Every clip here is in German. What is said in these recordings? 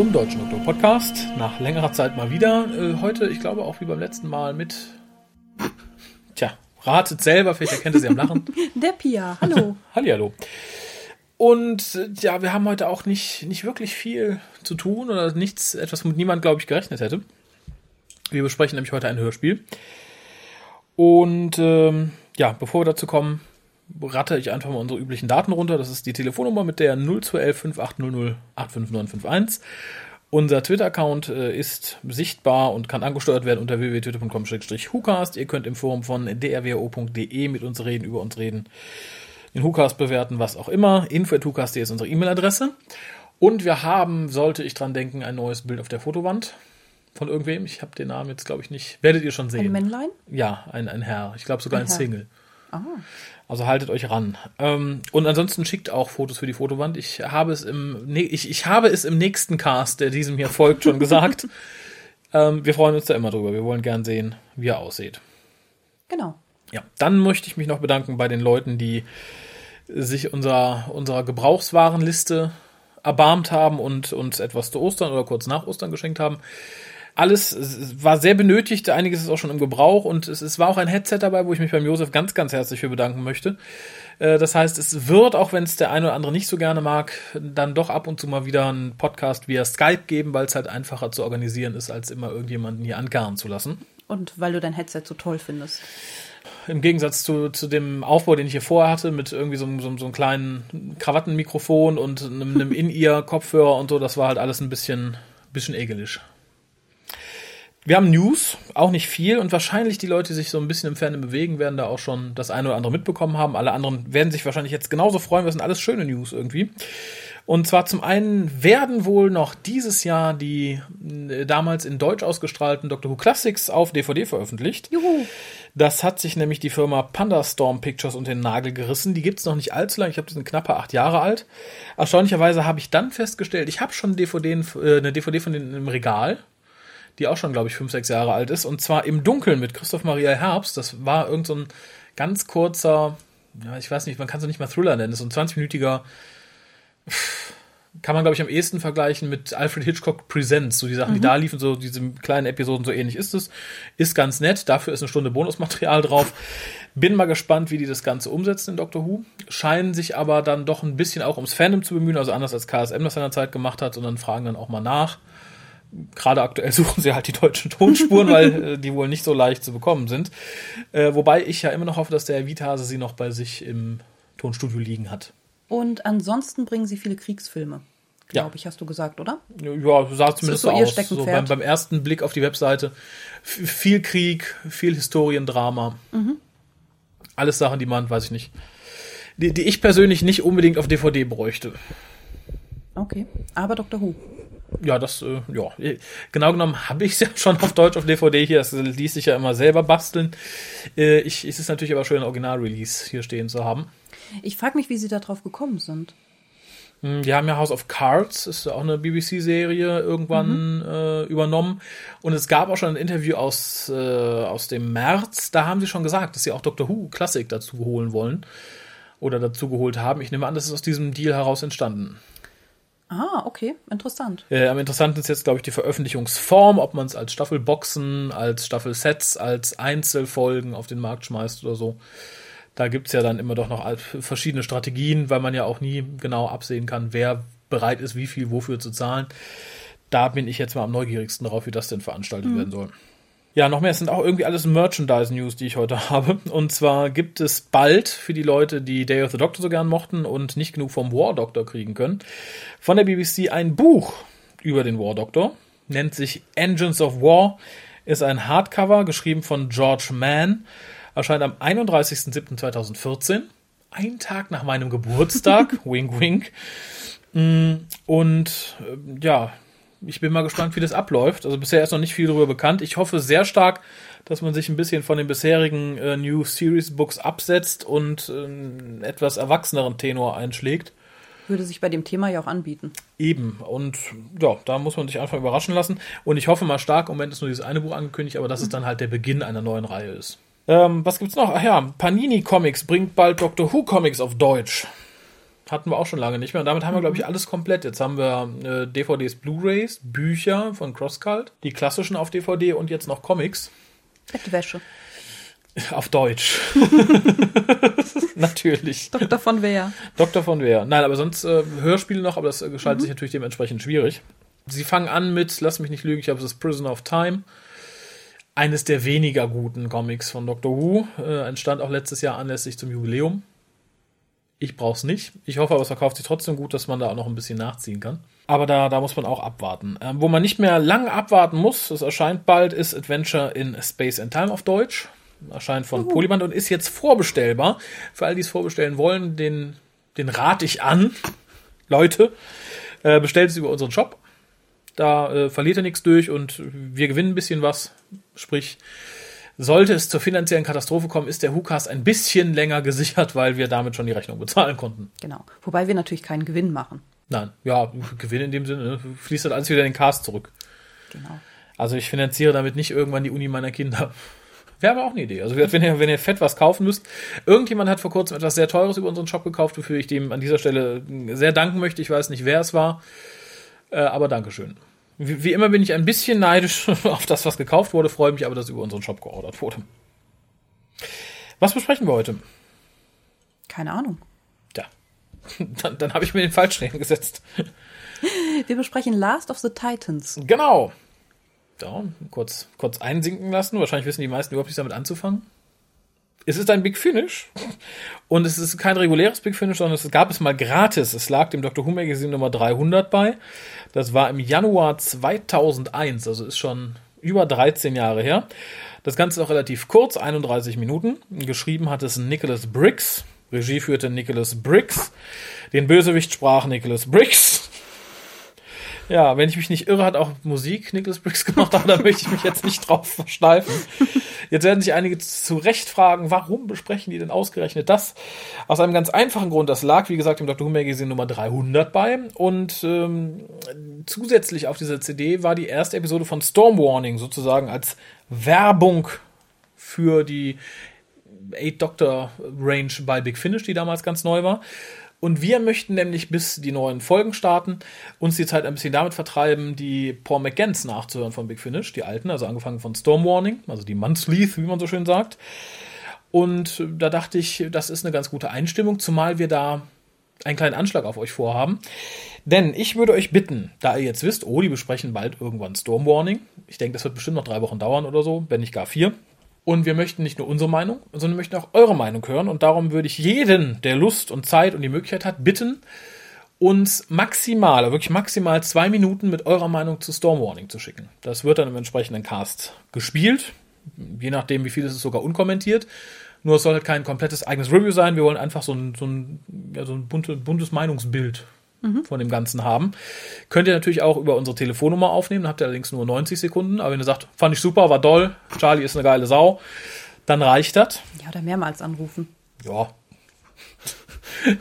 zum Deutschen Doktor Podcast. Nach längerer Zeit mal wieder. Äh, heute, ich glaube auch wie beim letzten Mal mit. Tja, ratet selber, vielleicht erkennt ihr sie am Lachen. Der Pia, hallo. Hallihallo. Und äh, ja, wir haben heute auch nicht, nicht wirklich viel zu tun oder nichts, etwas, womit niemand, glaube ich, gerechnet hätte. Wir besprechen nämlich heute ein Hörspiel. Und ähm, ja, bevor wir dazu kommen, ratte ich einfach mal unsere üblichen Daten runter. Das ist die Telefonnummer mit der 0211 5800 85951. Unser Twitter-Account äh, ist sichtbar und kann angesteuert werden unter www.twitter.com-hucast. Ihr könnt im Forum von drwo.de mit uns reden, über uns reden, den Hucast bewerten, was auch immer. info.hucast.de ist unsere E-Mail-Adresse. Und wir haben, sollte ich dran denken, ein neues Bild auf der Fotowand von irgendwem. Ich habe den Namen jetzt, glaube ich, nicht. Werdet ihr schon sehen. Ein Männlein? Ja, ein, ein Herr. Ich glaube sogar ein, Ein. Single. Ah. Also haltet euch ran. Ähm, und ansonsten schickt auch Fotos für die Fotowand. Ich habe es im, ne ich, ich habe es im nächsten Cast, der diesem hier folgt, schon gesagt. ähm, wir freuen uns da immer drüber. Wir wollen gern sehen, wie er aussieht. Genau. Ja, dann möchte ich mich noch bedanken bei den Leuten, die sich unserer, unserer Gebrauchswarenliste erbarmt haben und uns etwas zu Ostern oder kurz nach Ostern geschenkt haben. Alles es war sehr benötigt, einiges ist auch schon im Gebrauch und es, es war auch ein Headset dabei, wo ich mich beim Josef ganz, ganz herzlich für bedanken möchte. Äh, Das heißt, es wird, auch wenn es der eine oder andere nicht so gerne mag, dann doch ab und zu mal wieder einen Podcast via Skype geben, weil es halt einfacher zu organisieren ist, als immer irgendjemanden hier ankarren zu lassen. Und weil du dein Headset so toll findest. Im Gegensatz zu, zu dem Aufbau, den ich hier vorher hatte, mit irgendwie so, einem- so, einem- so einem kleinen Krawattenmikrofon und einem, einem In-Ear-Kopfhörer und so, das war halt alles ein bisschen, bisschen ekelig. Wir haben News, auch nicht viel und wahrscheinlich die Leute, die sich so ein bisschen im Fernsehen bewegen, werden da auch schon das eine oder andere mitbekommen haben. Alle anderen werden sich wahrscheinlich jetzt genauso freuen, es sind alles schöne News irgendwie. Und zwar zum einen werden wohl noch dieses Jahr die äh, damals in Deutsch ausgestrahlten Doctor Who Classics auf DVD veröffentlicht. Juhu. Das hat sich nämlich die Firma Pandastorm Pictures unter den Nagel gerissen. Die gibt's noch nicht allzu lange. Ich glaube, die sind knappe acht Jahre alt. Erstaunlicherweise habe ich dann festgestellt, ich habe schon DVD, äh, eine DVD von denen im Regal, die auch schon, glaube ich, fünf, sechs Jahre alt ist. Und zwar im Dunkeln mit Christoph Maria Herbst. Das war irgend so ein ganz kurzer, ja, ich weiß nicht, man kann es nicht mal Thriller nennen. Das ist so ein 20-minütiger kann man, glaube ich, am ehesten vergleichen mit Alfred Hitchcock Presents. So die Sachen, die da liefen, so diese kleinen Episoden, so ähnlich ist es. Ist ganz nett. Dafür ist eine Stunde Bonusmaterial drauf. Bin mal gespannt, wie die das Ganze umsetzen in Doctor Who. Scheinen sich aber dann doch ein bisschen auch ums Fandom zu bemühen, also anders als KSM das seinerzeit gemacht hat, sondern fragen dann auch mal nach. Gerade aktuell suchen sie halt die deutschen Tonspuren, weil äh, die wohl nicht so leicht zu bekommen sind. Äh, wobei ich ja immer noch hoffe, dass der Vitase sie noch bei sich im Tonstudio liegen hat. Und ansonsten bringen sie viele Kriegsfilme. Ja. Glaube ich, hast du gesagt, oder? Ja, sah zumindest so so aus. So beim, beim ersten Blick auf die Webseite. F viel Krieg, viel Historiendrama. Mhm. Alles Sachen, die man, weiß ich nicht, die, die ich persönlich nicht unbedingt auf DVD bräuchte. Okay. Aber Dr. Who. Ja, das, äh, ja. Genau genommen habe ich es ja schon auf Deutsch auf DVD hier. Das ließ sich ja immer selber basteln. Äh, ich, es ist natürlich aber schön, ein Original-Release hier stehen zu haben. Ich frage mich, wie sie da drauf gekommen sind. Hm, Die haben ja House of Cards, ist ja auch eine BBC-Serie, irgendwann äh, übernommen. Und es gab auch schon ein Interview aus, äh, aus dem März. Da haben sie schon gesagt, dass sie auch Doctor Who Classic dazu holen wollen. Oder dazu geholt haben. Ich nehme an, das ist aus diesem Deal heraus entstanden. Ah, okay. Interessant. Äh, am interessantesten ist jetzt, glaube ich, die Veröffentlichungsform, ob man es als Staffelboxen, als Staffelsets, als Einzelfolgen auf den Markt schmeißt oder so. Da gibt's ja dann immer doch noch verschiedene Strategien, weil man ja auch nie genau absehen kann, wer bereit ist, wie viel wofür zu zahlen. Da bin ich jetzt mal am neugierigsten drauf, wie das denn veranstaltet werden soll. Ja, noch mehr, es sind auch irgendwie alles Merchandise-News, die ich heute habe. Und zwar gibt es bald für die Leute, die Day of the Doctor so gern mochten und nicht genug vom War Doctor kriegen können, von der BBC ein Buch über den War Doctor. Nennt sich Engines of War, ist ein Hardcover, geschrieben von George Mann, erscheint am 31.07.2014, ein Tag nach meinem Geburtstag, wink wink. Mm, Und äh, ja, ich bin mal gespannt, wie das abläuft. Also bisher ist noch nicht viel darüber bekannt. Ich hoffe sehr stark, dass man sich ein bisschen von den bisherigen äh, New Series Books absetzt und äh, einen etwas erwachseneren Tenor einschlägt. Würde sich bei dem Thema ja auch anbieten. Eben. Und ja, da muss man sich einfach überraschen lassen. Und ich hoffe mal stark, im Moment ist nur dieses eine Buch angekündigt, aber dass es dann halt der Beginn einer neuen Reihe ist. Ähm, was gibt's noch? Ach ja, Panini Comics bringt bald Doctor Who Comics auf Deutsch. Hatten wir auch schon lange nicht mehr. Und damit haben wir, glaube ich, alles komplett. Jetzt haben wir äh, DVDs, Blu-rays, Bücher von CrossCult, die klassischen auf DVD und jetzt noch Comics. Bettwäsche. Auf Deutsch. Natürlich. Dr. von Wehr. Dr. von Wehr. Nein, aber sonst äh, Hörspiele noch, aber das äh, gestaltet sich natürlich dementsprechend schwierig. Sie fangen an mit, lass mich nicht lügen, ich glaube, es ist Prisoner of Time. Eines der weniger guten Comics von Doctor Who. Äh, entstand auch letztes Jahr anlässlich zum Jubiläum. Ich brauch's nicht. Ich hoffe aber, es verkauft sich trotzdem gut, dass man da auch noch ein bisschen nachziehen kann. Aber da, da muss man auch abwarten. Ähm, wo man nicht mehr lange abwarten muss, es erscheint bald, ist Adventure in Space and Time auf Deutsch. Erscheint von Polyband und ist jetzt vorbestellbar. Für all die es vorbestellen wollen, den, den rate ich an. Leute, äh, bestellt es über unseren Shop. Da äh, verliert er nichts durch und wir gewinnen ein bisschen was. Sprich, sollte es zur finanziellen Katastrophe kommen, ist der Hukas ein bisschen länger gesichert, weil wir damit schon die Rechnung bezahlen konnten. Genau. Wobei wir natürlich keinen Gewinn machen. Nein, ja, Gewinn in dem Sinne, ne? fließt dann alles wieder in den Cast zurück. Genau. Also ich finanziere damit nicht irgendwann die Uni meiner Kinder. Wäre aber auch eine Idee. Also wenn ihr, wenn ihr fett was kaufen müsst, irgendjemand hat vor kurzem etwas sehr Teures über unseren Shop gekauft, wofür ich dem an dieser Stelle sehr danken möchte. Ich weiß nicht, wer es war, äh, aber Dankeschön. Wie, wie immer bin ich ein bisschen neidisch auf das, was gekauft wurde, freue mich aber, dass über unseren Shop geordert wurde. Was besprechen wir heute? Keine Ahnung. Ja, dann, dann habe ich mir den falschen hingesetzt. Wir besprechen Last of the Titans. Genau. Ja, kurz, kurz einsinken lassen. Wahrscheinlich wissen die meisten überhaupt nicht damit anzufangen. Es ist ein Big Finish. Und es ist kein reguläres Big Finish, sondern es gab es mal gratis. Es lag dem Dr. Who Magazine Nummer 300 bei. Das war im Januar 2001, also ist schon über 13 Jahre her. Das Ganze ist auch relativ kurz, 31 Minuten. Geschrieben hat es Nicholas Briggs. Regie führte Nicholas Briggs. Den Bösewicht sprach Nicholas Briggs. Ja, wenn ich mich nicht irre, hat auch Musik Nicholas Briggs gemacht, aber da möchte ich mich jetzt nicht drauf versteifen. Jetzt werden sich einige zu Recht fragen, warum besprechen die denn ausgerechnet das? Aus einem ganz einfachen Grund. Das lag, wie gesagt, im Dr. Who Magazine Nummer 300 bei. Und ähm, zusätzlich auf dieser CD war die erste Episode von Storm Warning sozusagen als Werbung für die Eight Doctor Range bei Big Finish, die damals ganz neu war. Und wir möchten nämlich, bis die neuen Folgen starten, uns die Zeit ein bisschen damit vertreiben, die Paul McGanns nachzuhören von Big Finish, die alten, also angefangen von Storm Warning, also die Monthlies, wie man so schön sagt. Und da dachte ich, das ist eine ganz gute Einstimmung, zumal wir da einen kleinen Anschlag auf euch vorhaben. Denn ich würde euch bitten, da ihr jetzt wisst, oh, die besprechen bald irgendwann Storm Warning. Ich denke, das wird bestimmt noch drei Wochen dauern oder so, wenn nicht gar vier. Und wir möchten nicht nur unsere Meinung, sondern möchten auch eure Meinung hören. Und darum würde ich jeden, der Lust und Zeit und die Möglichkeit hat, bitten, uns maximal, wirklich maximal zwei Minuten mit eurer Meinung zu Storm Warning zu schicken. Das wird dann im entsprechenden Cast gespielt. Je nachdem, wie viel ist es sogar unkommentiert. Nur es soll halt kein komplettes eigenes Review sein. Wir wollen einfach so ein, so ein, ja, so ein bunte, buntes Meinungsbild von dem Ganzen haben. Könnt ihr natürlich auch über unsere Telefonnummer aufnehmen, habt ihr allerdings nur 90 Sekunden. Aber wenn ihr sagt, fand ich super, war doll, Charlie ist eine geile Sau, dann reicht das. Ja, oder mehrmals anrufen. Ja.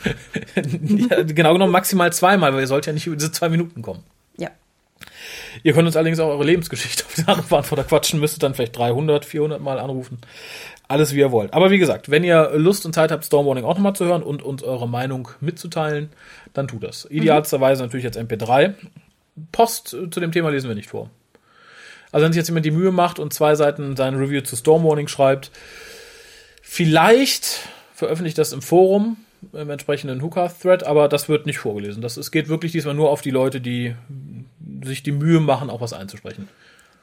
ja. Genau genommen maximal zweimal, weil ihr sollt ja nicht über diese zwei Minuten kommen. Ja. Ihr könnt uns allerdings auch eure Lebensgeschichte auf den Anrufbeantworter quatschen, müsstet dann vielleicht 300, 400 Mal anrufen. Alles wie ihr wollt. Aber wie gesagt, wenn ihr Lust und Zeit habt, Stormwarning auch nochmal zu hören und uns eure Meinung mitzuteilen, dann tut das. Idealsterweise natürlich als MP3. Post zu dem Thema lesen wir nicht vor. Also wenn sich jetzt jemand die Mühe macht und zwei Seiten sein Review zu Stormwarning schreibt, vielleicht veröffentlicht das im Forum, im entsprechenden Hooker-Thread, aber das wird nicht vorgelesen. Das, es geht wirklich diesmal nur auf die Leute, die sich die Mühe machen, auch was einzusprechen.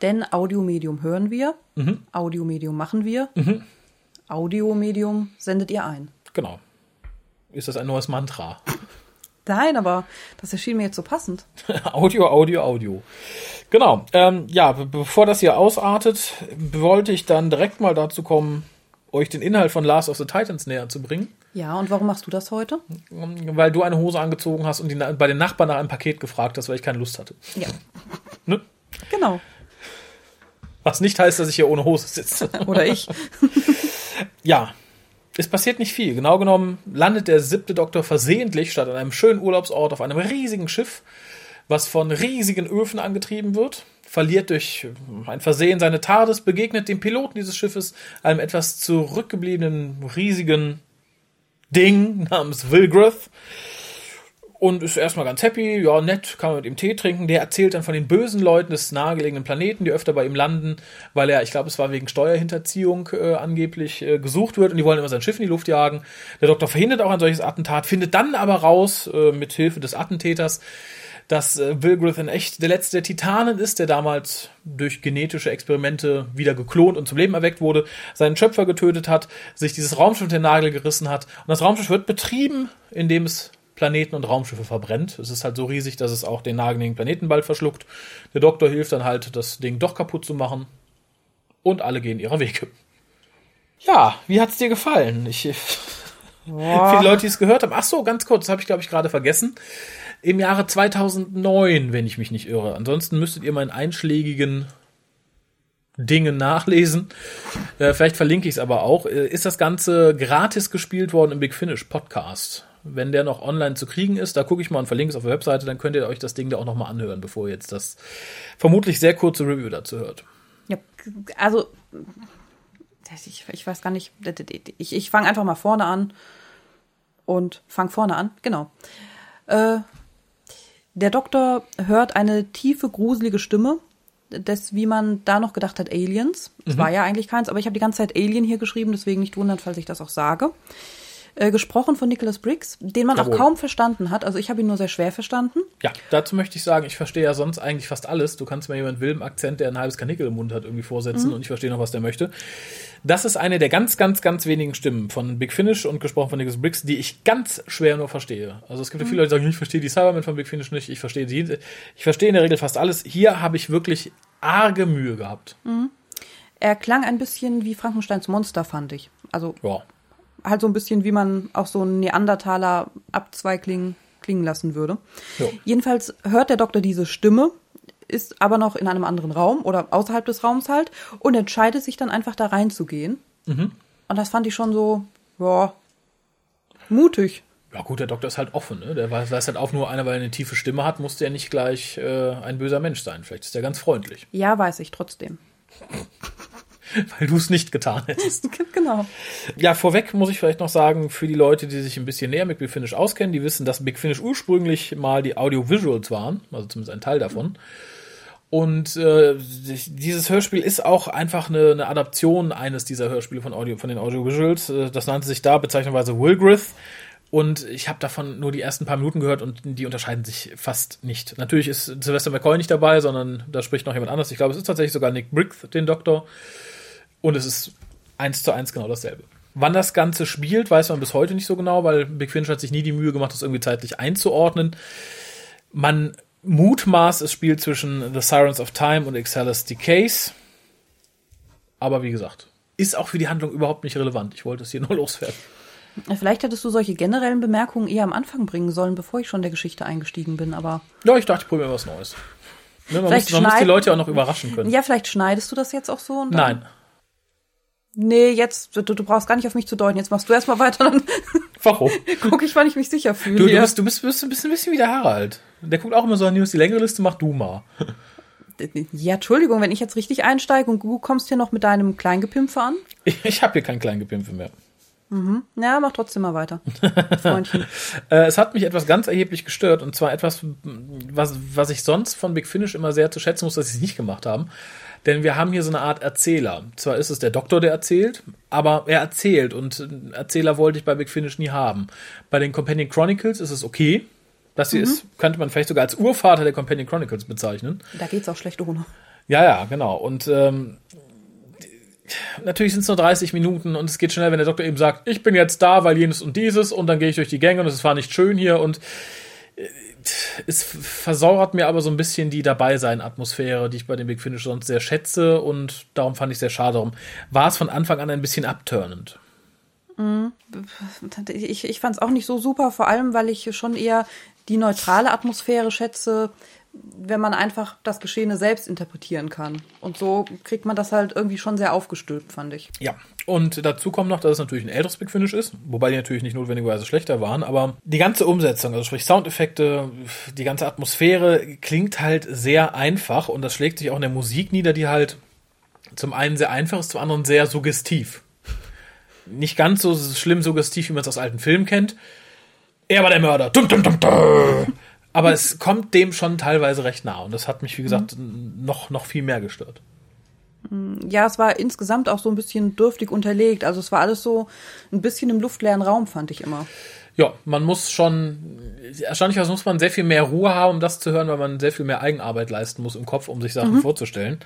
Denn Audiomedium hören wir, Audiomedium machen wir, Audiomedium sendet ihr ein. Genau. Ist das ein neues Mantra? Nein, aber das erschien mir jetzt so passend. Audio, Audio, Audio. Genau. Ähm, ja, be bevor das hier ausartet, wollte ich dann direkt mal dazu kommen, euch den Inhalt von Last of the Titans näher zu bringen. Ja, und warum machst du das heute? Weil du eine Hose angezogen hast und die, bei den Nachbarn nach einem Paket gefragt hast, weil ich keine Lust hatte. Ja, Ne? genau. Was nicht heißt, dass ich hier ohne Hose sitze. Oder ich. Ja, es passiert nicht viel. Genau genommen landet der siebte Doktor versehentlich statt an einem schönen Urlaubsort auf einem riesigen Schiff, was von riesigen Öfen angetrieben wird, verliert durch ein Versehen seine TARDIS, begegnet dem Piloten dieses Schiffes, einem etwas zurückgebliebenen riesigen Ding namens Wilgrith. Und ist erstmal ganz happy, ja, nett, kann man mit ihm Tee trinken. Der erzählt dann von den bösen Leuten des nahegelegenen Planeten, die öfter bei ihm landen, weil er, ich glaube, es war wegen Steuerhinterziehung äh, angeblich äh, gesucht wird und die wollen immer sein Schiff in die Luft jagen. Der Doktor verhindert auch ein solches Attentat, findet dann aber raus, äh, mit Hilfe des Attentäters, dass äh, Wilgrith in echt der letzte der Titanen ist, der damals durch genetische Experimente wieder geklont und zum Leben erweckt wurde, seinen Schöpfer getötet hat, sich dieses Raumschiff mit den Nagel gerissen hat. Und das Raumschiff wird betrieben, indem es Planeten und Raumschiffe verbrennt. Es ist halt so riesig, dass es auch den nageligen Planeten bald verschluckt. Der Doktor hilft dann halt, das Ding doch kaputt zu machen. Und alle gehen ihrer Wege. Ja, wie hat's dir gefallen? Ich, viele Leute, die es gehört haben. Ach so, ganz kurz, das habe ich glaube ich gerade vergessen. Im Jahre 2009, wenn ich mich nicht irre. Ansonsten müsstet ihr meinen einschlägigen Dingen nachlesen. Äh, vielleicht verlinke ich es aber auch. Äh, ist das Ganze gratis gespielt worden im Big Finish Podcast? Wenn der noch online zu kriegen ist, da gucke ich mal und verlinke es auf der Webseite, dann könnt ihr euch das Ding da auch nochmal anhören, bevor ihr jetzt das vermutlich sehr kurze Review dazu hört. Ja, also ich, ich weiß gar nicht, ich, ich fange einfach mal vorne an und fange vorne an, genau. Äh, der Doktor hört eine tiefe, gruselige Stimme, des, wie man da noch gedacht hat, Aliens. Es mhm. war ja eigentlich keins, aber ich habe die ganze Zeit Alien hier geschrieben, deswegen nicht wundern, falls ich das auch sage. Äh, gesprochen von Nicholas Briggs, den man Jawohl. auch kaum verstanden hat. Also ich habe ihn nur sehr schwer verstanden. Ja, dazu möchte ich sagen, ich verstehe ja sonst eigentlich fast alles. Du kannst mir jemand wilden Akzent, der ein halbes Kanickel im Mund hat, irgendwie vorsetzen mhm. und ich verstehe noch, was der möchte. Das ist eine der ganz, ganz, ganz wenigen Stimmen von Big Finish und gesprochen von Nicholas Briggs, die ich ganz schwer nur verstehe. Also es gibt ja viele Leute, die sagen, ich verstehe die Cybermen von Big Finish nicht, ich verstehe die. Ich verstehe in der Regel fast alles. Hier habe ich wirklich arge Mühe gehabt. Mhm. Er klang ein bisschen wie Frankensteins Monster, fand ich. Also ja halt so ein bisschen, wie man auch so einen Neandertaler Abzweigling klingen lassen würde. Ja. Jedenfalls hört der Doktor diese Stimme, ist aber noch in einem anderen Raum oder außerhalb des Raums halt und entscheidet sich dann einfach da reinzugehen. Mhm. Und das fand ich schon so, ja, mutig. Ja gut, der Doktor ist halt offen, ne? Der weiß, halt auch nur einer, weil er eine tiefe Stimme hat, musste er nicht gleich äh, ein böser Mensch sein. Vielleicht ist er ganz freundlich. Ja, weiß ich trotzdem. weil du es nicht getan hättest. genau. Ja, vorweg muss ich vielleicht noch sagen, für die Leute, die sich ein bisschen näher mit Big Finish auskennen, die wissen, dass Big Finish ursprünglich mal die Audiovisuals waren, also zumindest ein Teil davon. Und äh, dieses Hörspiel ist auch einfach eine, eine Adaption eines dieser Hörspiele von Audio, von den Audiovisuals. Äh, das nannte sich da bezeichnenderweise Wilgrith. Und ich habe davon nur die ersten paar Minuten gehört und die unterscheiden sich fast nicht. Natürlich ist Sylvester McCoy nicht dabei, sondern da spricht noch jemand anderes. Ich glaube, es ist tatsächlich sogar Nick Briggs, den Doktor. Und es ist eins zu eins genau dasselbe. Wann das Ganze spielt, weiß man bis heute nicht so genau, weil Big Finish hat sich nie die Mühe gemacht, das irgendwie zeitlich einzuordnen. Man mutmaßt, es spielt zwischen The Sirens of Time und Excellus Decays. Aber wie gesagt, ist auch für die Handlung überhaupt nicht relevant. Ich wollte es hier nur loswerden. Vielleicht hättest du solche generellen Bemerkungen eher am Anfang bringen sollen, bevor ich schon der Geschichte eingestiegen bin, aber. Ja, ich dachte, ich probiere was Neues. Ne, man, muss, man muss, die Leute auch noch überraschen können. Ja, vielleicht schneidest du das jetzt auch so? Nein. Nee, jetzt, du, du brauchst gar nicht auf mich zu deuten. Jetzt machst du erstmal weiter, dann Warum? guck ich, wann ich mich sicher fühle. Du, du, bist, du bist, bist, bist ein bisschen wie der Harald. Der guckt auch immer so an News, die längere Liste mach du mal. Ja, Entschuldigung, wenn ich jetzt richtig einsteige und du kommst hier noch mit deinem Kleingepimpfe an? Ich, ich habe hier kein Kleingepimpfe mehr. Mhm. Ja, mach trotzdem mal weiter. Freundchen. äh, es hat mich etwas ganz erheblich gestört und zwar etwas, was, was ich sonst von Big Finish immer sehr zu schätzen muss, dass sie es nicht gemacht haben. Denn wir haben hier so eine Art Erzähler. Zwar ist es der Doktor, der erzählt, aber er erzählt und Erzähler wollte ich bei Big Finish nie haben. Bei den Companion Chronicles ist es okay. Das hier mhm. ist, könnte man vielleicht sogar als Urvater der Companion Chronicles bezeichnen. Da geht's auch schlecht ohne. Ja, ja, genau. Und ähm, natürlich sind es nur 30 Minuten und es geht schnell, wenn der Doktor eben sagt, ich bin jetzt da, weil jenes und dieses und dann gehe ich durch die Gänge und es war nicht schön hier und äh, es versauert mir aber so ein bisschen die Dabeisein-Atmosphäre, die ich bei dem Big Finish sonst sehr schätze und darum fand ich sehr schade. Darum war es von Anfang an ein bisschen abturnend. Mhm. Ich, ich fand es auch nicht so super, vor allem, weil ich schon eher die neutrale Atmosphäre schätze, wenn man einfach das Geschehene selbst interpretieren kann. Und so kriegt man das halt irgendwie schon sehr aufgestülpt, fand ich. Ja, und dazu kommt noch, dass es natürlich ein älteres Big Finish ist, wobei die natürlich nicht notwendigerweise schlechter waren, aber die ganze Umsetzung, also sprich Soundeffekte, die ganze Atmosphäre klingt halt sehr einfach und das schlägt sich auch in der Musik nieder, die halt zum einen sehr einfach ist, zum anderen sehr suggestiv. Nicht ganz so schlimm suggestiv, wie man es aus alten Filmen kennt, er war der Mörder. Dum, dum, dum, dum. Aber es kommt dem schon teilweise recht nah und das hat mich, wie gesagt, noch, noch viel mehr gestört. Ja, es war insgesamt auch so ein bisschen dürftig unterlegt. Also es war alles so ein bisschen im luftleeren Raum, fand ich immer. Ja, man muss schon, erstaunlicherweise muss man sehr viel mehr Ruhe haben, um das zu hören, weil man sehr viel mehr Eigenarbeit leisten muss im Kopf, um sich Sachen vorzustellen.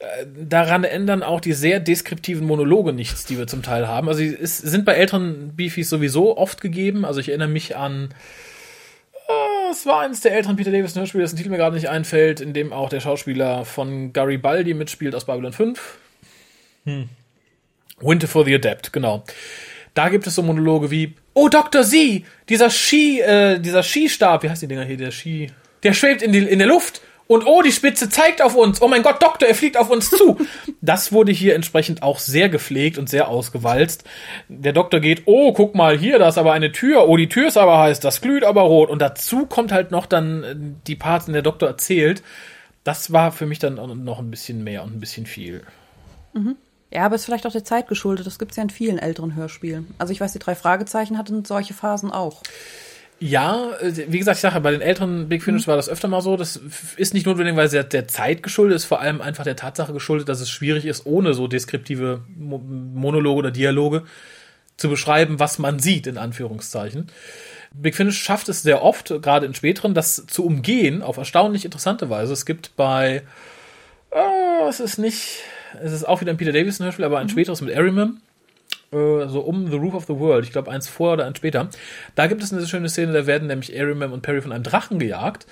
Äh, Daran ändern auch die sehr deskriptiven Monologe nichts, die wir zum Teil haben. Also sie ist, sind bei älteren Beefies sowieso oft gegeben. Also ich erinnere mich an es war eines der älteren Peter Davis Hörspiele, dessen Titel mir gerade nicht einfällt, in dem auch der Schauspieler von Garibaldi mitspielt aus Babylon 5. Hm. Winter for the Adept, genau. Da gibt es so Monologe wie, oh Dr. Z, dieser Ski, äh, dieser Skistab, wie heißt die Dinger hier, der Ski, der schwebt in, die, in der Luft und oh, die Spitze zeigt auf uns. Oh mein Gott, Doktor, er fliegt auf uns zu. Das wurde hier entsprechend auch sehr gepflegt und sehr ausgewalzt. Der Doktor geht, oh, guck mal hier, da ist aber eine Tür. Oh, die Tür ist aber heiß, das glüht aber rot. Und dazu kommt halt noch dann äh, die Parts, in der Doktor erzählt. Das war für mich dann noch ein bisschen mehr und ein bisschen viel. Ja, aber ist vielleicht auch der Zeit geschuldet. Das gibt es ja in vielen älteren Hörspielen. Also ich weiß, die drei Fragezeichen hatten solche Phasen auch. Ja, äh, wie gesagt, ich sage, bei den älteren Big Finish war das öfter mal so. Das ist nicht notwendigerweise der, der Zeit geschuldet, ist vor allem einfach der Tatsache geschuldet, dass es schwierig ist, ohne so deskriptive Mo Monologe oder Dialoge zu beschreiben, was man sieht, in Anführungszeichen. Big Finish schafft es sehr oft, gerade in späteren, das zu umgehen, auf erstaunlich interessante Weise. Es gibt bei, äh, es ist nicht, es ist auch wieder ein Peter Davison Hörspiel, aber ein späteres mit Erimem äh, so um The Roof of the World, ich glaube eins vorher oder eins später. Da gibt es eine schöne Szene, da werden nämlich Arimem und Perry von einem Drachen gejagt.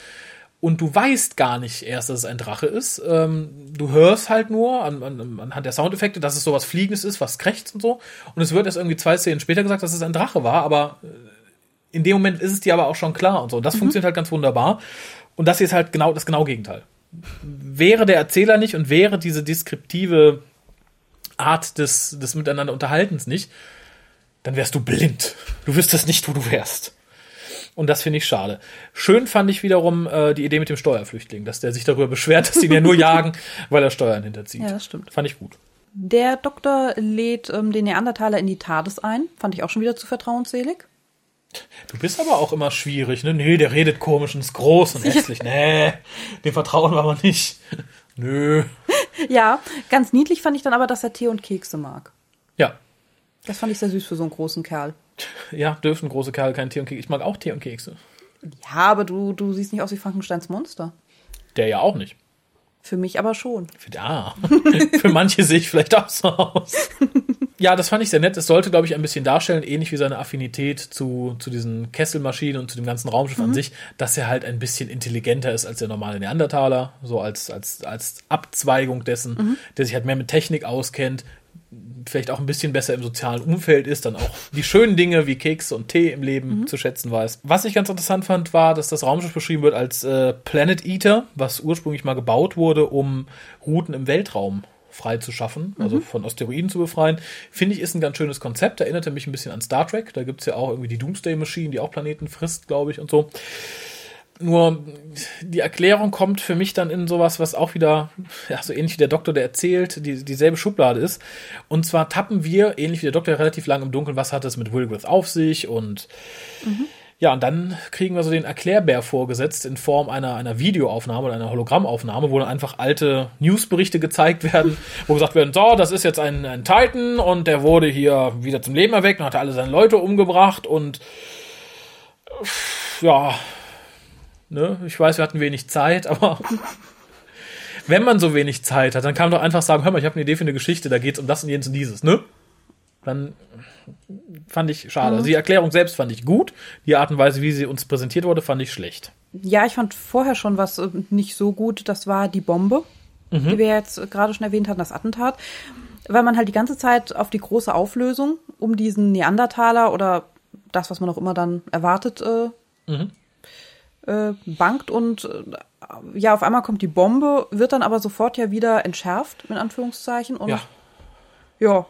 Und du weißt gar nicht erst, dass es ein Drache ist. Ähm, du hörst halt nur an, an, anhand der Soundeffekte, dass es sowas Fliegendes ist, was krächzt und so. Und es wird erst irgendwie zwei Szenen später gesagt, dass es ein Drache war, aber äh, in dem Moment ist es dir aber auch schon klar und so. Das mhm. funktioniert halt ganz wunderbar. Und das hier ist halt genau das genau Gegenteil. Wäre der Erzähler nicht und wäre diese deskriptive Art des, des Miteinander Unterhaltens nicht, dann wärst du blind. Du wüsstest nicht, wo du wärst. Und das finde ich schade. Schön fand ich wiederum äh, die Idee mit dem Steuerflüchtling, dass der sich darüber beschwert, dass sie ihn ja nur jagen, weil er Steuern hinterzieht. Ja, das stimmt. Fand ich gut. Der Doktor lädt ähm, den Neandertaler in die TARDIS ein. Fand ich auch schon wieder zu vertrauensselig. Du bist aber auch immer schwierig, ne? Nee, der redet komisch und ist groß und hässlich. Nee, dem vertrauen wir aber nicht. Nö. Ja, ganz niedlich fand ich dann aber, dass er Tee und Kekse mag. Ja. Das fand ich sehr süß für so einen großen Kerl. Ja, dürfen große Kerle keinen Tee und Kekse. Ich mag auch Tee und Kekse. Ja, aber du, du siehst nicht aus wie Frankensteins Monster. Der ja auch nicht. Für mich aber schon. Ja, für manche sehe ich vielleicht auch so aus. Ja, das fand ich sehr nett. Es sollte, glaube ich, ein bisschen darstellen, ähnlich wie seine Affinität zu, zu diesen Kesselmaschinen und zu dem ganzen Raumschiff an sich, dass er halt ein bisschen intelligenter ist als der normale Neandertaler, so als, als, als Abzweigung dessen, der sich halt mehr mit Technik auskennt, vielleicht auch ein bisschen besser im sozialen Umfeld ist, dann auch die schönen Dinge wie Kekse und Tee im Leben zu schätzen weiß. Was ich ganz interessant fand, war, dass das Raumschiff beschrieben wird als äh, Planet Eater, was ursprünglich mal gebaut wurde, um Routen im Weltraum frei zu schaffen, also von Asteroiden zu befreien. Finde ich, ist ein ganz schönes Konzept. Erinnerte mich ein bisschen an Star Trek. Da gibt's ja auch irgendwie die Doomsday Machine, die auch Planeten frisst, glaube ich, und so. Nur die Erklärung kommt für mich dann in sowas, was auch wieder, ja, so ähnlich wie der Doktor, der erzählt, die, dieselbe Schublade ist. Und zwar tappen wir, ähnlich wie der Doktor, relativ lang im Dunkeln, was hat es mit Wilgrith auf sich und ja, und dann kriegen wir so den Erklärbär vorgesetzt in Form einer, einer Videoaufnahme oder einer Hologrammaufnahme, wo dann einfach alte Newsberichte gezeigt werden, wo gesagt werden, so, das ist jetzt ein, ein Titan und der wurde hier wieder zum Leben erweckt und hat alle seine Leute umgebracht und ja, ne, ich weiß, wir hatten wenig Zeit, aber wenn man so wenig Zeit hat, dann kann man doch einfach sagen, hör mal, ich habe eine Idee für eine Geschichte, da geht's um das und jenes und dieses, ne? Dann fand ich schade. Also die Erklärung selbst fand ich gut. Die Art und Weise, wie sie uns präsentiert wurde, fand ich schlecht. Ja, ich fand vorher schon was äh, nicht so gut. Das war die Bombe, die wir jetzt gerade schon erwähnt hatten, das Attentat. Weil man halt die ganze Zeit auf die große Auflösung um diesen Neandertaler oder das, was man auch immer dann erwartet, äh, äh, bangt und äh, ja, auf einmal kommt die Bombe, wird dann aber sofort ja wieder entschärft, in Anführungszeichen. Und Ja. ja,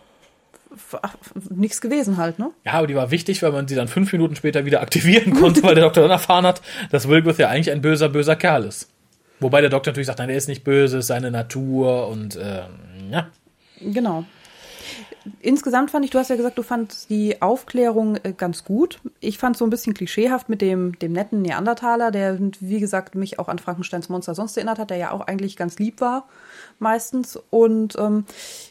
nichts gewesen halt, ne? Ja, aber die war wichtig, weil man sie dann fünf Minuten später wieder aktivieren konnte, weil der Doktor dann erfahren hat, dass Wilgrith ja eigentlich ein böser, böser Kerl ist. Wobei der Doktor natürlich sagt, nein, der ist nicht böse, ist seine Natur und ähm, ja. Genau. Insgesamt fand ich, du hast ja gesagt, du fandst die Aufklärung äh, ganz gut. Ich fand so ein bisschen klischeehaft mit dem, dem netten Neandertaler, der, wie gesagt, mich auch an Frankensteins Monster sonst erinnert hat, der ja auch eigentlich ganz lieb war, meistens. Und ähm,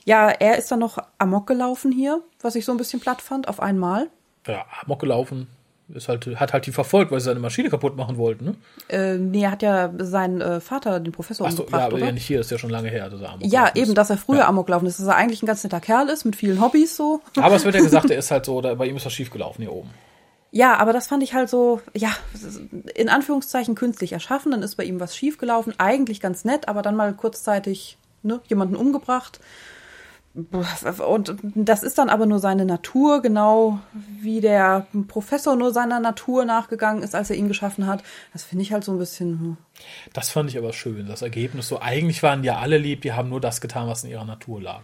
ja, er ist dann noch amok gelaufen hier, was ich so ein bisschen platt fand, auf einmal. Ja, amok gelaufen. Ist halt, hat halt die verfolgt, weil sie seine Maschine kaputt machen wollten, ne? Äh, nee, er hat ja seinen äh, Vater, den Professor, Ach so, umgebracht, ja, aber oder? ja nicht hier, ist ja schon lange her, dass er amok Ja, ist. eben, dass er früher Ja. Amok laufen ist, dass er eigentlich ein ganz netter Kerl ist, mit vielen Hobbys so. Aber es wird ja gesagt, er ist halt so, da, bei ihm ist was schiefgelaufen hier oben. Ja, aber das fand ich halt so, ja, in Anführungszeichen künstlich erschaffen. Dann ist bei ihm was schiefgelaufen, eigentlich ganz nett, aber dann mal kurzzeitig ne, jemanden umgebracht. Und das ist dann aber nur seine Natur, genau wie der Professor nur seiner Natur nachgegangen ist, als er ihn geschaffen hat. Das finde ich halt so ein bisschen. hm. Das fand ich aber schön, das Ergebnis so. Eigentlich waren ja alle lieb, die haben nur das getan, was in ihrer Natur lag.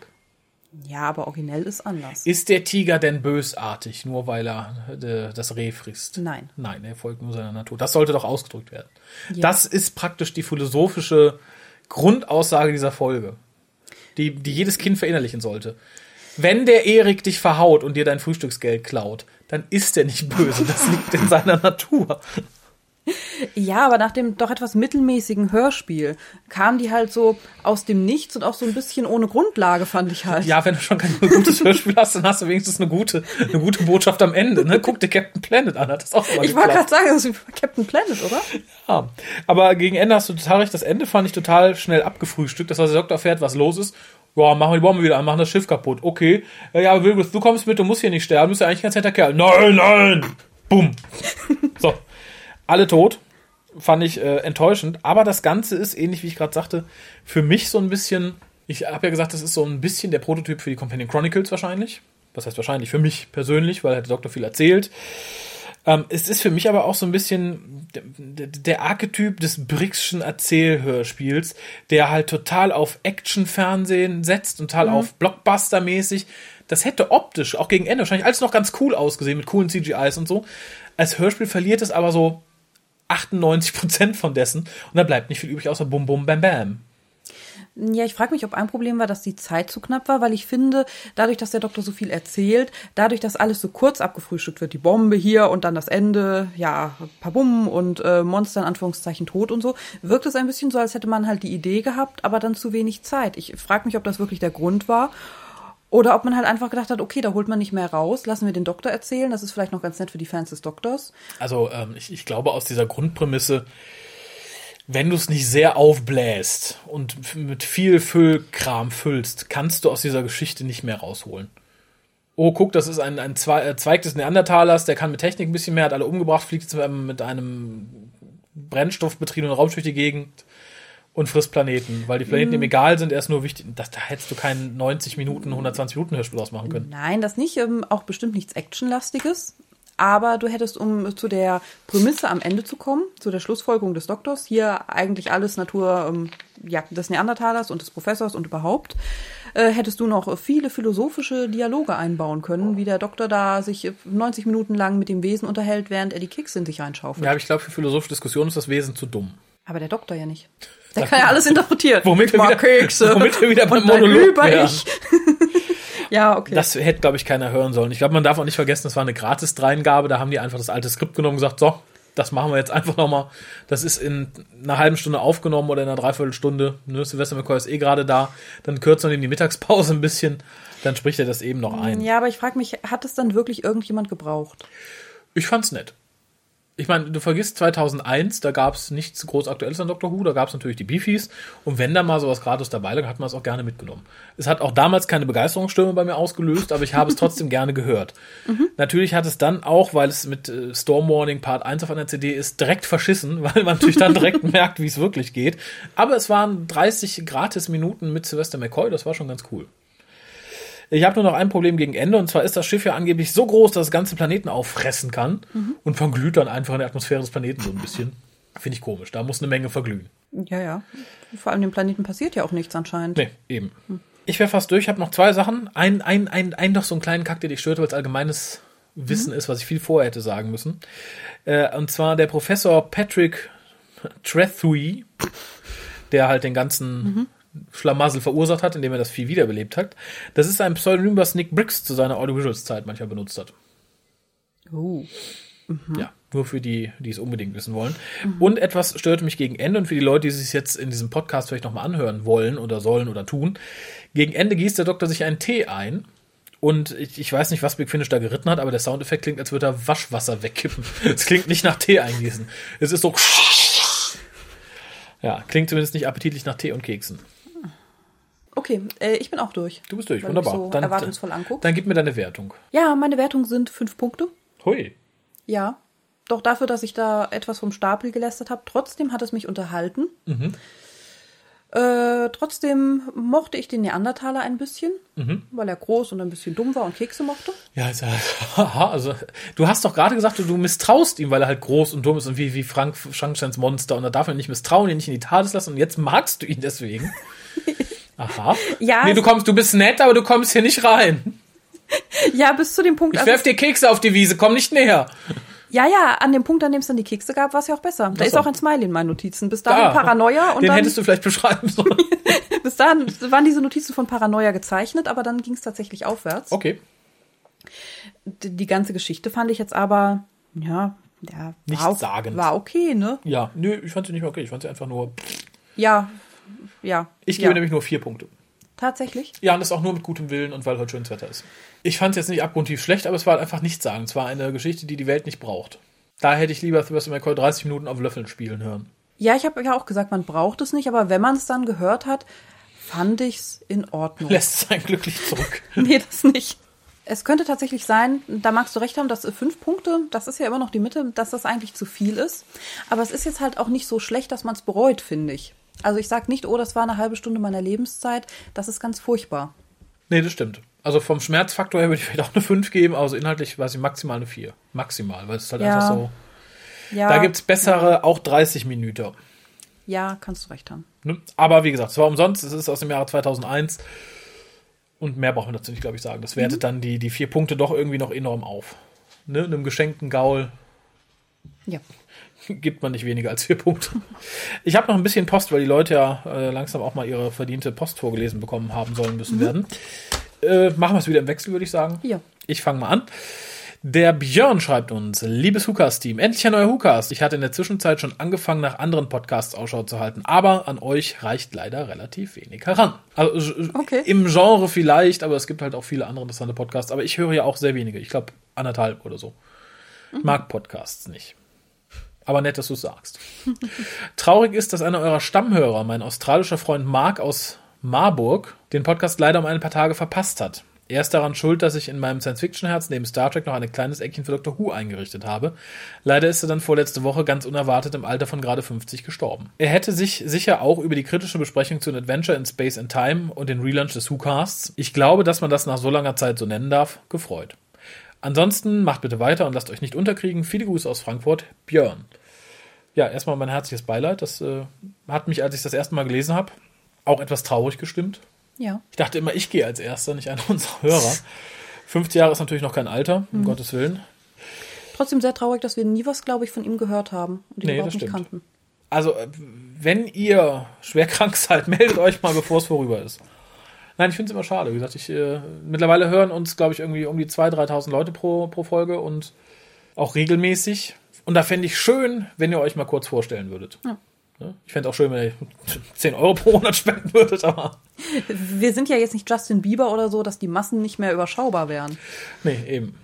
Ja, aber originell ist anders. Ist der Tiger denn bösartig, nur weil er äh, das Reh frisst? Nein. Nein, er folgt nur seiner Natur. Das sollte doch ausgedrückt werden. Ja. Das ist praktisch die philosophische Grundaussage dieser Folge, die, die jedes Kind verinnerlichen sollte. Wenn der Erik dich verhaut und dir dein Frühstücksgeld klaut, dann ist er nicht böse. Das liegt in seiner Natur. Ja, aber nach dem doch etwas mittelmäßigen Hörspiel kamen die halt so aus dem Nichts und auch so ein bisschen ohne Grundlage, fand ich halt. Ja, wenn du schon kein gutes Hörspiel hast, dann hast du wenigstens eine gute, eine gute Botschaft am Ende. Ne? Guck dir Captain Planet an, hat das auch immer ich wollte gerade sagen, das ist wie Captain Planet, oder? Ja, aber gegen Ende hast du total recht. Das Ende fand ich total schnell abgefrühstückt. Das heißt, der Doktor erfährt, was los ist. Ja, machen wir die Bombe wieder an, machen das Schiff kaputt. Okay. Ja, ja, Wilbur, du kommst mit, du musst hier nicht sterben, du bist ja eigentlich ein ganz netter Kerl. Nein, nein! Bumm. so. Alle tot. Fand ich äh, enttäuschend. Aber das Ganze ist, ähnlich wie ich gerade sagte, für mich so ein bisschen, ich habe ja gesagt, das ist so ein bisschen der Prototyp für die Companion Chronicles wahrscheinlich. Was heißt wahrscheinlich? Für mich persönlich, weil hat der Doktor viel erzählt. Ähm, es ist für mich aber auch so ein bisschen der, der, Archetyp des Brixschen Erzählhörspiels, der halt total auf Action-Fernsehen setzt und total auf Blockbuster-mäßig. Das hätte optisch auch gegen Ende wahrscheinlich alles noch ganz cool ausgesehen mit coolen CGIs und so. Als Hörspiel verliert es aber so 98% von dessen und da bleibt nicht viel übrig außer Bum Bum Bam Bam. Ja, ich frage mich, ob ein Problem war, dass die Zeit zu knapp war, weil ich finde, dadurch, dass der Doktor so viel erzählt, dadurch, dass alles so kurz abgefrühstückt wird, die Bombe hier und dann das Ende, ja, Pabum und äh, Monster in Anführungszeichen tot und so, wirkt es ein bisschen so, als hätte man halt die Idee gehabt, aber dann zu wenig Zeit. Ich frage mich, ob das wirklich der Grund war. Oder ob man halt einfach gedacht hat, okay, da holt man nicht mehr raus, lassen wir den Doktor erzählen, das ist vielleicht noch ganz nett für die Fans des Doktors. Also ähm, ich, ich glaube aus dieser Grundprämisse, wenn du es nicht sehr aufbläst und mit viel Füllkram füllst, kannst du aus dieser Geschichte nicht mehr rausholen. Oh, guck, das ist ein, ein äh, Zweig des Neandertalers, der kann mit Technik ein bisschen mehr, hat alle umgebracht, fliegt mit einem brennstoffbetriebenen Raumschiff durch die Gegend und frisst Planeten, weil die Planeten ihm egal sind, er ist nur wichtig. Das, da hättest du keinen 90 Minuten, 120 Minuten Hörspiel ausmachen können. Nein, das nicht. Ähm, auch bestimmt nichts Actionlastiges. Aber du hättest, um zu der Prämisse am Ende zu kommen, zu der Schlussfolgerung des Doktors, hier eigentlich alles Natur ähm, ja, des Neandertalers und des Professors und überhaupt, äh, hättest du noch viele philosophische Dialoge einbauen können, wie der Doktor da sich 90 Minuten lang mit dem Wesen unterhält, während er die Kekse in sich reinschaufelt. Ja, aber ich glaube, für philosophische Diskussionen ist das Wesen zu dumm. Aber der Doktor ja nicht. Der kann ja alles interpretieren. Womit wir wieder- Kekse. womit wir wieder beim Monolog wären. ja, okay. Das hätte, glaube ich, keiner hören sollen. Ich glaube, man darf auch nicht vergessen, das war eine Gratis-Dreingabe. Da haben die einfach das alte Skript genommen und gesagt, so, das machen wir jetzt einfach nochmal. Das ist in einer halben Stunde aufgenommen oder in einer Dreiviertelstunde. Ne, Sylvester McCoy ist eh gerade da. Dann kürzen wir die Mittagspause ein bisschen. Dann spricht er das eben noch ein. Ja, aber ich frage mich, hat es dann wirklich irgendjemand gebraucht? Ich fand's nett. Ich meine, du vergisst 2001, da gab's nichts groß Aktuelles an Doctor Who, da gab's natürlich die Beefies. Und wenn da mal sowas gratis dabei lag, hat man es auch gerne mitgenommen. Es hat auch damals keine Begeisterungsstürme bei mir ausgelöst, aber ich habe es trotzdem gerne gehört. Natürlich hat es dann auch, weil es mit äh, Storm Warning Part 1 auf einer CD ist, direkt verschissen, weil man natürlich dann direkt merkt, wie es wirklich geht. Aber es waren 30 gratis Minuten mit Sylvester McCoy, das war schon ganz cool. Ich habe nur noch ein Problem gegen Ende, und zwar ist das Schiff ja angeblich so groß, dass es ganze Planeten auffressen kann und verglüht dann einfach in der Atmosphäre des Planeten so ein bisschen. Finde ich komisch. Da muss eine Menge verglühen. Ja, ja. Vor allem dem Planeten passiert ja auch nichts anscheinend. Nee, eben. Ich wäre fast durch. Ich habe noch zwei Sachen. Ein, ein, ein, ein noch so einen kleinen Kack, der dich stört, weil es allgemeines Wissen ist, was ich viel vorher hätte sagen müssen. Äh, und zwar der Professor Patrick Trethewey, der halt den ganzen Schlamassel verursacht hat, indem er das Vieh wiederbelebt hat. Das ist ein Pseudonym, was Nick Briggs zu seiner Audiovisuals-Zeit manchmal benutzt hat. Oh. Ja, nur für die, die es unbedingt wissen wollen. Und etwas störte mich gegen Ende und für die Leute, die sich jetzt in diesem Podcast vielleicht nochmal anhören wollen oder sollen oder tun. Gegen Ende gießt der Doktor sich einen Tee ein. Und ich, ich weiß nicht, was Big Finish da geritten hat, aber der Soundeffekt klingt, als würde er Waschwasser wegkippen. Es klingt nicht nach Tee eingießen. Es ist so. Ja, klingt zumindest nicht appetitlich nach Tee und Keksen. Okay, äh, ich bin auch durch. Du bist durch, Weil wunderbar. so erwartungsvoll anguckst. Dann gib mir deine Wertung. Ja, meine Wertung sind fünf Punkte. Hui. Ja. Doch dafür, dass ich da etwas vom Stapel gelästert habe, trotzdem hat es mich unterhalten. Mhm. Äh, trotzdem mochte ich den Neandertaler ein bisschen, Mhm. weil er groß und ein bisschen dumm war und Kekse mochte. Ja, haha, also, du hast doch gerade gesagt, du, du misstraust ihm, weil er halt groß und dumm ist und wie, wie Frank Frankensteins Monster und da darf man nicht misstrauen, ihn nicht in die Tat lassen und jetzt magst du ihn deswegen. Aha. Ja, Nee, du kommst, du bist nett, aber du kommst hier nicht rein. ja, bis zu dem Punkt. Ich als werf dir Kekse auf die Wiese, komm nicht näher. ja, ja, an dem Punkt, an dem es dann die Kekse gab, war es ja auch besser. Da Ach ist so. auch ein Smiley in meinen Notizen. Bis dahin Da. Paranoia und Den dann, hättest du vielleicht beschreiben sollen. bis dahin waren diese Notizen von Paranoia gezeichnet, aber dann ging es tatsächlich aufwärts. Okay. D- Die ganze Geschichte fand ich jetzt aber, ja, ja, war, auch, war okay, ne? Ja, nö, ich fand sie nicht okay. Ich fand sie einfach nur. Ja, ja. Ich gebe ja. nämlich nur vier Punkte. Tatsächlich? Ja, und das auch nur mit gutem Willen und weil heute schönes Wetter ist. Ich fand es jetzt nicht abgrundtief schlecht, aber es war halt einfach nichts sagen. Es war eine Geschichte, die die Welt nicht braucht. Da hätte ich lieber Sebastian McCoy 30 Minuten auf Löffeln spielen hören. Ja, ich habe ja auch gesagt, man braucht es nicht, aber wenn man es dann gehört hat, fand ich's in Ordnung. Lässt es einen glücklich zurück. nee, das nicht. Es könnte tatsächlich sein, da magst du recht haben, dass äh, fünf Punkte, das ist ja immer noch die Mitte, dass das eigentlich zu viel ist. Aber es ist jetzt halt auch nicht so schlecht, dass man es bereut, finde ich. Also ich sag nicht, oh, das war eine halbe Stunde meiner Lebenszeit. Das ist ganz furchtbar. Nee, das stimmt. Also vom Schmerzfaktor her würde ich vielleicht auch eine 5 geben, aber so inhaltlich weiß ich maximal eine 4. Maximal, weil es ist halt Ja. einfach so. Ja, Da gibt's bessere, auch 30 Minuten. Ja, kannst du recht haben. Ne? Aber wie gesagt, es war umsonst, es ist aus dem Jahre 2001 und mehr braucht man dazu nicht, glaube ich, sagen. Das wertet dann die, die vier Punkte doch irgendwie noch enorm auf. Ne? Einem geschenkten Gaul Ja. Gibt man nicht weniger als vier Punkte. Ich habe noch ein bisschen Post, weil die Leute ja äh, langsam auch mal ihre verdiente Post vorgelesen bekommen haben sollen müssen werden. Äh, machen wir es wieder im Wechsel, würde ich sagen. Ja. Ich fange mal an. Der Björn schreibt uns, liebes Hukas-Team, endlich ein neuer Hukas. Ich hatte in der Zwischenzeit schon angefangen, nach anderen Podcasts Ausschau zu halten, aber an euch reicht leider relativ wenig heran. Also Okay. im Genre vielleicht, aber es gibt halt auch viele andere interessante Podcasts. Aber ich höre ja auch sehr wenige. Ich glaube anderthalb oder so. Ich mag Podcasts nicht. Aber nett, dass du es sagst. Traurig ist, dass einer eurer Stammhörer, mein australischer Freund Mark aus Marburg, den Podcast leider um ein paar Tage verpasst hat. Er ist daran schuld, dass ich in meinem Science-Fiction-Herz neben Star Trek noch ein kleines Eckchen für Dr. Who eingerichtet habe. Leider ist er dann vorletzte Woche ganz unerwartet im Alter von gerade 50 gestorben. Er hätte sich sicher auch über die kritische Besprechung zu An Adventure in Space and Time und den Relaunch des Who-Casts, ich glaube, dass man das nach so langer Zeit so nennen darf, gefreut. Ansonsten macht bitte weiter und lasst euch nicht unterkriegen. Viele Grüße aus Frankfurt, Björn. Ja, erstmal mein herzliches Beileid. Das äh, hat mich, als ich das erste Mal gelesen habe, auch etwas traurig gestimmt. Ja. Ich dachte immer, ich gehe als Erster, nicht einer unserer Hörer. 50 Jahre ist natürlich noch kein Alter, um Gottes Willen. Trotzdem sehr traurig, dass wir nie was, glaube ich, von ihm gehört haben und ihn Nee, überhaupt nicht kannten. Also, äh, wenn ihr schwer krank seid, meldet euch mal, bevor es vorüber ist. Nein, ich finde es immer schade. Wie gesagt, ich, äh, mittlerweile hören uns, glaube ich, irgendwie um die 2.000, 3.000 Leute pro, pro Folge und auch regelmäßig. Und da fände ich schön, wenn ihr euch mal kurz vorstellen würdet. Ja. Ne? Ich fände auch schön, wenn ihr 10 Euro pro Monat spenden würdet, aber Wir sind ja jetzt nicht Justin Bieber oder so, dass die Massen nicht mehr überschaubar wären. nee, eben.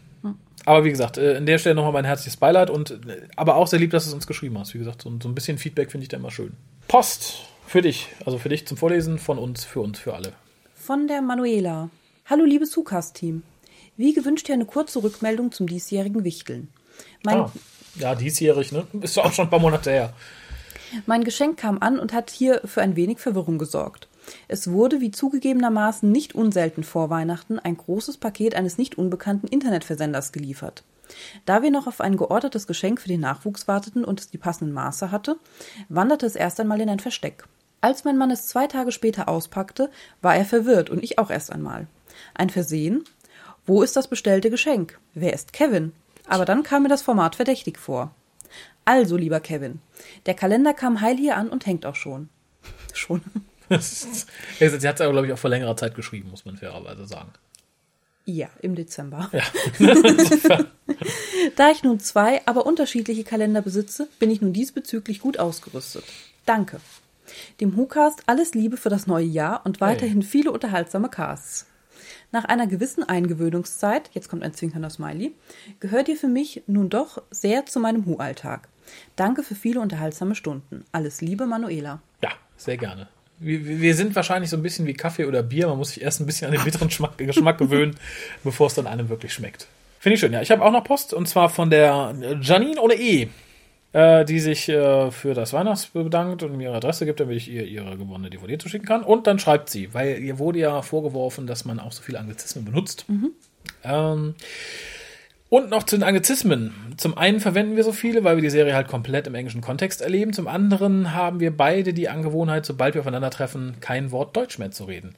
Aber wie gesagt, äh, an der Stelle nochmal mein herzliches Beileid und äh, aber auch sehr lieb, dass du es uns geschrieben hast. Wie gesagt, so, so ein bisschen Feedback finde ich da immer schön. Post für dich, also für dich zum Vorlesen, von uns, für uns, für alle. Von der Manuela. Hallo liebes Sukas-Team. Wie gewünscht hier eine kurze Rückmeldung zum diesjährigen Wichteln. Mein, Ah, ja, diesjährig, ne? Ist doch auch schon ein paar Monate her. mein Geschenk kam an und hat hier für ein wenig Verwirrung gesorgt. Es wurde, wie zugegebenermaßen nicht unselten vor Weihnachten, ein großes Paket eines nicht unbekannten Internetversenders geliefert. Da wir noch auf ein geordnetes Geschenk für den Nachwuchs warteten und es die passenden Maße hatte, wanderte es erst einmal in ein Versteck. Als mein Mann es zwei Tage später auspackte, war er verwirrt und ich auch erst einmal. Ein Versehen? Wo ist das bestellte Geschenk? Wer ist Kevin? Aber dann kam mir das Format verdächtig vor. Also, lieber Kevin, der Kalender kam heil hier an und hängt auch schon. Schon. Sie hat es aber, glaube ich, auch vor längerer Zeit geschrieben, muss man fairerweise sagen. Ja, im Dezember. Ja. Da ich nun zwei, aber unterschiedliche Kalender besitze, bin ich nun diesbezüglich gut ausgerüstet. Danke. Dem WhoCast alles Liebe für das neue Jahr und weiterhin viele unterhaltsame Casts. Nach einer gewissen Eingewöhnungszeit, jetzt kommt ein zwinkernder Smiley, gehört ihr für mich nun doch sehr zu meinem Hu-Alltag. Danke für viele unterhaltsame Stunden. Alles Liebe, Manuela. Ja, sehr gerne. Wir, wir sind wahrscheinlich so ein bisschen wie Kaffee oder Bier. Man muss sich erst ein bisschen an den bitteren Geschmack, Geschmack gewöhnen, bevor es dann einem wirklich schmeckt. Finde ich schön, ja. Ich habe auch noch Post und zwar von der Janine ohne E, äh, die sich äh, für das Weihnachtsbier bedankt und mir ihre Adresse gibt, damit ich ihr ihre gewonnene DVD zuschicken kann. Und dann schreibt sie, weil ihr wurde ja vorgeworfen, dass man auch so viele Anglizismen benutzt. Ähm, und noch zu den Anglizismen. Zum einen verwenden wir so viele, weil wir die Serie halt komplett im englischen Kontext erleben. Zum anderen haben wir beide die Angewohnheit, sobald wir aufeinandertreffen, kein Wort Deutsch mehr zu reden.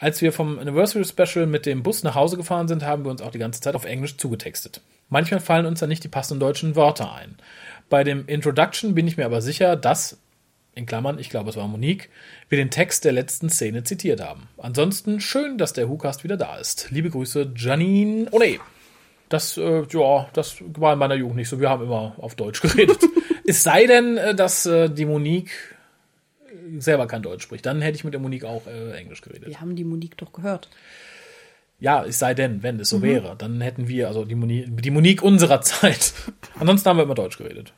Als wir vom Anniversary Special mit dem Bus nach Hause gefahren sind, haben wir uns auch die ganze Zeit auf Englisch zugetextet. Manchmal fallen uns dann nicht die passenden deutschen Wörter ein. Bei dem Introduction bin ich mir aber sicher, dass, in Klammern, ich glaube es war Monique, wir den Text der letzten Szene zitiert haben. Ansonsten schön, dass der WhoCast wieder da ist. Liebe Grüße, Janine. Oh nee, das, äh, ja, das war in meiner Jugend nicht so. Wir haben immer auf Deutsch geredet. es sei denn, äh, dass äh, die Monique selber kein Deutsch spricht. Dann hätte ich mit der Monique auch äh, Englisch geredet. Wir haben die Monique doch gehört. Ja, es sei denn, wenn es so wäre, dann hätten wir, also die Monique, die Monique unserer Zeit. Ansonsten haben wir immer Deutsch geredet.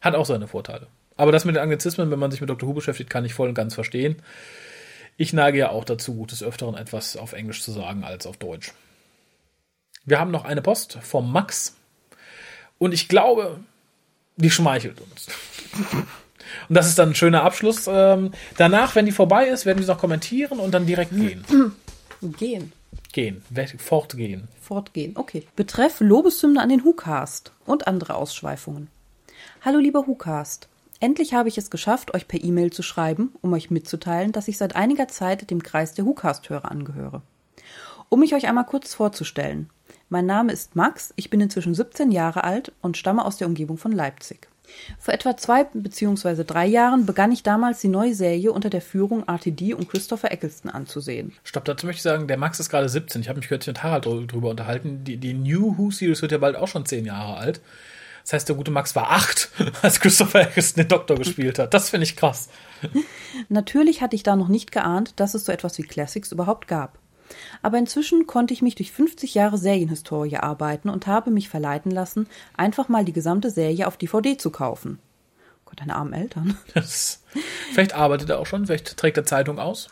Hat auch seine Vorteile. Aber das mit den Anglizismen, wenn man sich mit Dr. Who beschäftigt, kann ich voll und ganz verstehen. Ich neige ja auch dazu, des Öfteren etwas auf Englisch zu sagen als auf Deutsch. Wir haben noch eine Post vom Max. Und ich glaube, die schmeichelt uns. Und das ist dann ein schöner Abschluss. Ähm, danach, wenn die vorbei ist, werden wir noch kommentieren und dann direkt gehen. Gehen. Gehen, fortgehen. Fortgehen. Okay. Betreff Lobeshymne an den WhoCast und andere Ausschweifungen. Hallo lieber WhoCast. Endlich habe ich es geschafft, euch per E-Mail zu schreiben, um euch mitzuteilen, dass ich seit einiger Zeit dem Kreis der WhoCast-Hörer angehöre. Um mich euch einmal kurz vorzustellen. Mein Name ist Max, ich bin inzwischen 17 Jahre alt und stamme aus der Umgebung von Leipzig. Vor etwa zwei bzw. drei Jahren begann ich damals die neue Serie unter der Führung RTD und Christopher Eccleston anzusehen. Stopp, dazu möchte ich sagen, der Max ist gerade 17. Ich habe mich kürzlich mit Harald drü- drüber unterhalten. Die, die New Who Series wird ja bald auch schon 10 Jahre alt. Das heißt, der gute Max war 8, als Christopher Eccleston den Doktor gespielt hat. Das finde ich krass. Natürlich hatte ich da noch nicht geahnt, dass es so etwas wie Classics überhaupt gab. Aber inzwischen konnte ich mich durch 50 Jahre Serienhistorie arbeiten und habe mich verleiten lassen, einfach mal die gesamte Serie auf DVD zu kaufen. Gott, deine armen Eltern. Das, vielleicht arbeitet er auch schon, vielleicht trägt er Zeitung aus.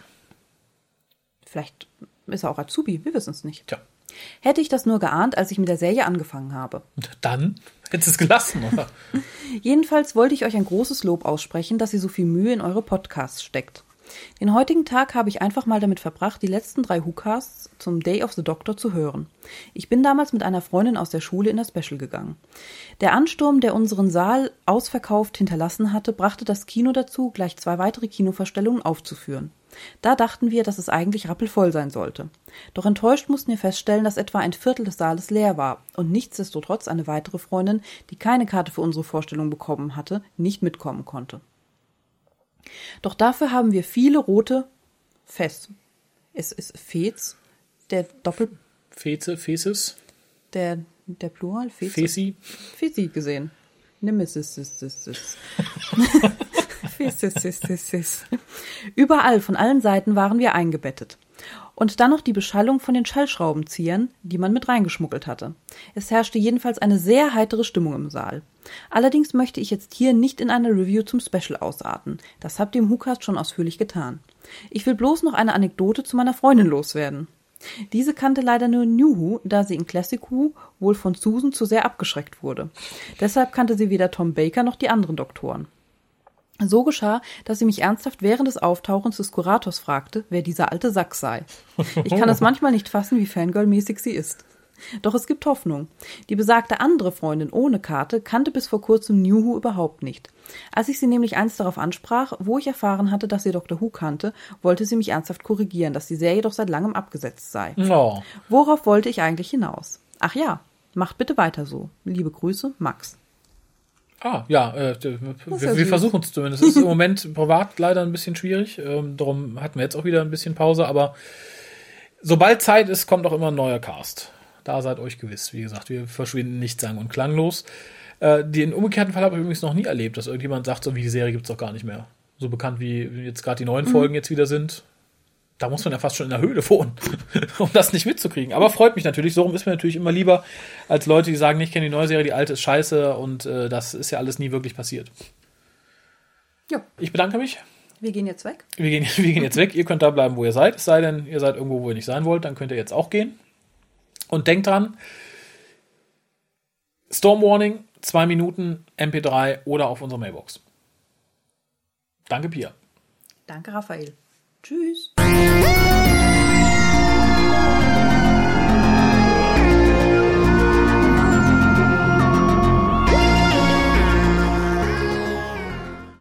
Vielleicht ist er auch Azubi, wir wissen es nicht. Tja, Hätte ich das nur geahnt, als ich mit der Serie angefangen habe. dann hättest du es gelassen, oder? Jedenfalls wollte ich euch ein großes Lob aussprechen, dass ihr so viel Mühe in eure Podcasts steckt. Den heutigen Tag habe ich einfach mal damit verbracht, die letzten drei WhoCasts zum Day of the Doctor zu hören. Ich bin damals mit einer Freundin aus der Schule in das Special gegangen. Der Ansturm, der unseren Saal ausverkauft hinterlassen hatte, brachte das Kino dazu, gleich zwei weitere Kinoverstellungen aufzuführen. Da dachten wir, dass es eigentlich rappelvoll sein sollte. Doch enttäuscht mussten wir feststellen, dass etwa ein Viertel des Saales leer war und nichtsdestotrotz eine weitere Freundin, die keine Karte für unsere Vorstellung bekommen hatte, nicht mitkommen konnte. Doch dafür haben wir viele rote Fest. Es ist Fez, der Doppel, Feze, Feces, der, der Plural, Fez, Fesi. Fezi gesehen. Nemesis, Überall, von allen Seiten waren wir eingebettet. Und dann noch die Beschallung von den Schallschraubenziehern, die man mit reingeschmuggelt hatte. Es herrschte jedenfalls eine sehr heitere Stimmung im Saal. Allerdings möchte ich jetzt hier nicht in einer Review zum Special ausarten. Das habt ihr im WhoCast schon ausführlich getan. Ich will bloß noch eine Anekdote zu meiner Freundin loswerden. Diese kannte leider nur New Who, da sie in Classic Who wohl von Susan zu sehr abgeschreckt wurde. Deshalb kannte sie weder Tom Baker noch die anderen Doktoren. So geschah, dass sie mich ernsthaft während des Auftauchens des Kurators fragte, wer dieser alte Sack sei. Ich kann es manchmal nicht fassen, wie Fangirl-mäßig sie ist. Doch es gibt Hoffnung. Die besagte andere Freundin ohne Karte kannte bis vor kurzem New Who überhaupt nicht. Als ich sie nämlich einst darauf ansprach, wo ich erfahren hatte, dass sie Dr. Who kannte, wollte sie mich ernsthaft korrigieren, dass die Serie doch seit langem abgesetzt sei. Oh, Worauf wollte ich eigentlich hinaus? Ach ja, macht bitte weiter so. Liebe Grüße, Max. Ah, ja, äh, wir, wir versuchen es zumindest. Es ist im Moment privat leider ein bisschen schwierig. Ähm, darum hatten wir jetzt auch wieder ein bisschen Pause. Aber sobald Zeit ist, kommt auch immer ein neuer Cast. Da seid euch gewiss. Wie gesagt, wir verschwinden nicht sang- und klanglos. Äh, den umgekehrten Fall habe ich übrigens noch nie erlebt, dass irgendjemand sagt, so wie die Serie gibt's doch gar nicht mehr. So bekannt wie jetzt gerade die neuen Folgen jetzt wieder sind. Da muss man ja fast schon in der Höhle wohnen, um das nicht mitzukriegen. Aber freut mich natürlich. So rum ist mir natürlich immer lieber als Leute, die sagen, ich kenne die neue Serie, die alte ist scheiße und äh, das ist ja alles nie wirklich passiert. Ja, Ich bedanke mich. wir gehen jetzt weg. Wir gehen, wir gehen jetzt weg. Ihr könnt da bleiben, wo ihr seid. Es sei denn, ihr seid irgendwo, wo ihr nicht sein wollt, dann könnt ihr jetzt auch gehen. Und denkt dran, Storm Warning, zwei Minuten, MP3 oder auf unserer Mailbox. Danke, Pia. Danke, Raphael. Tschüss.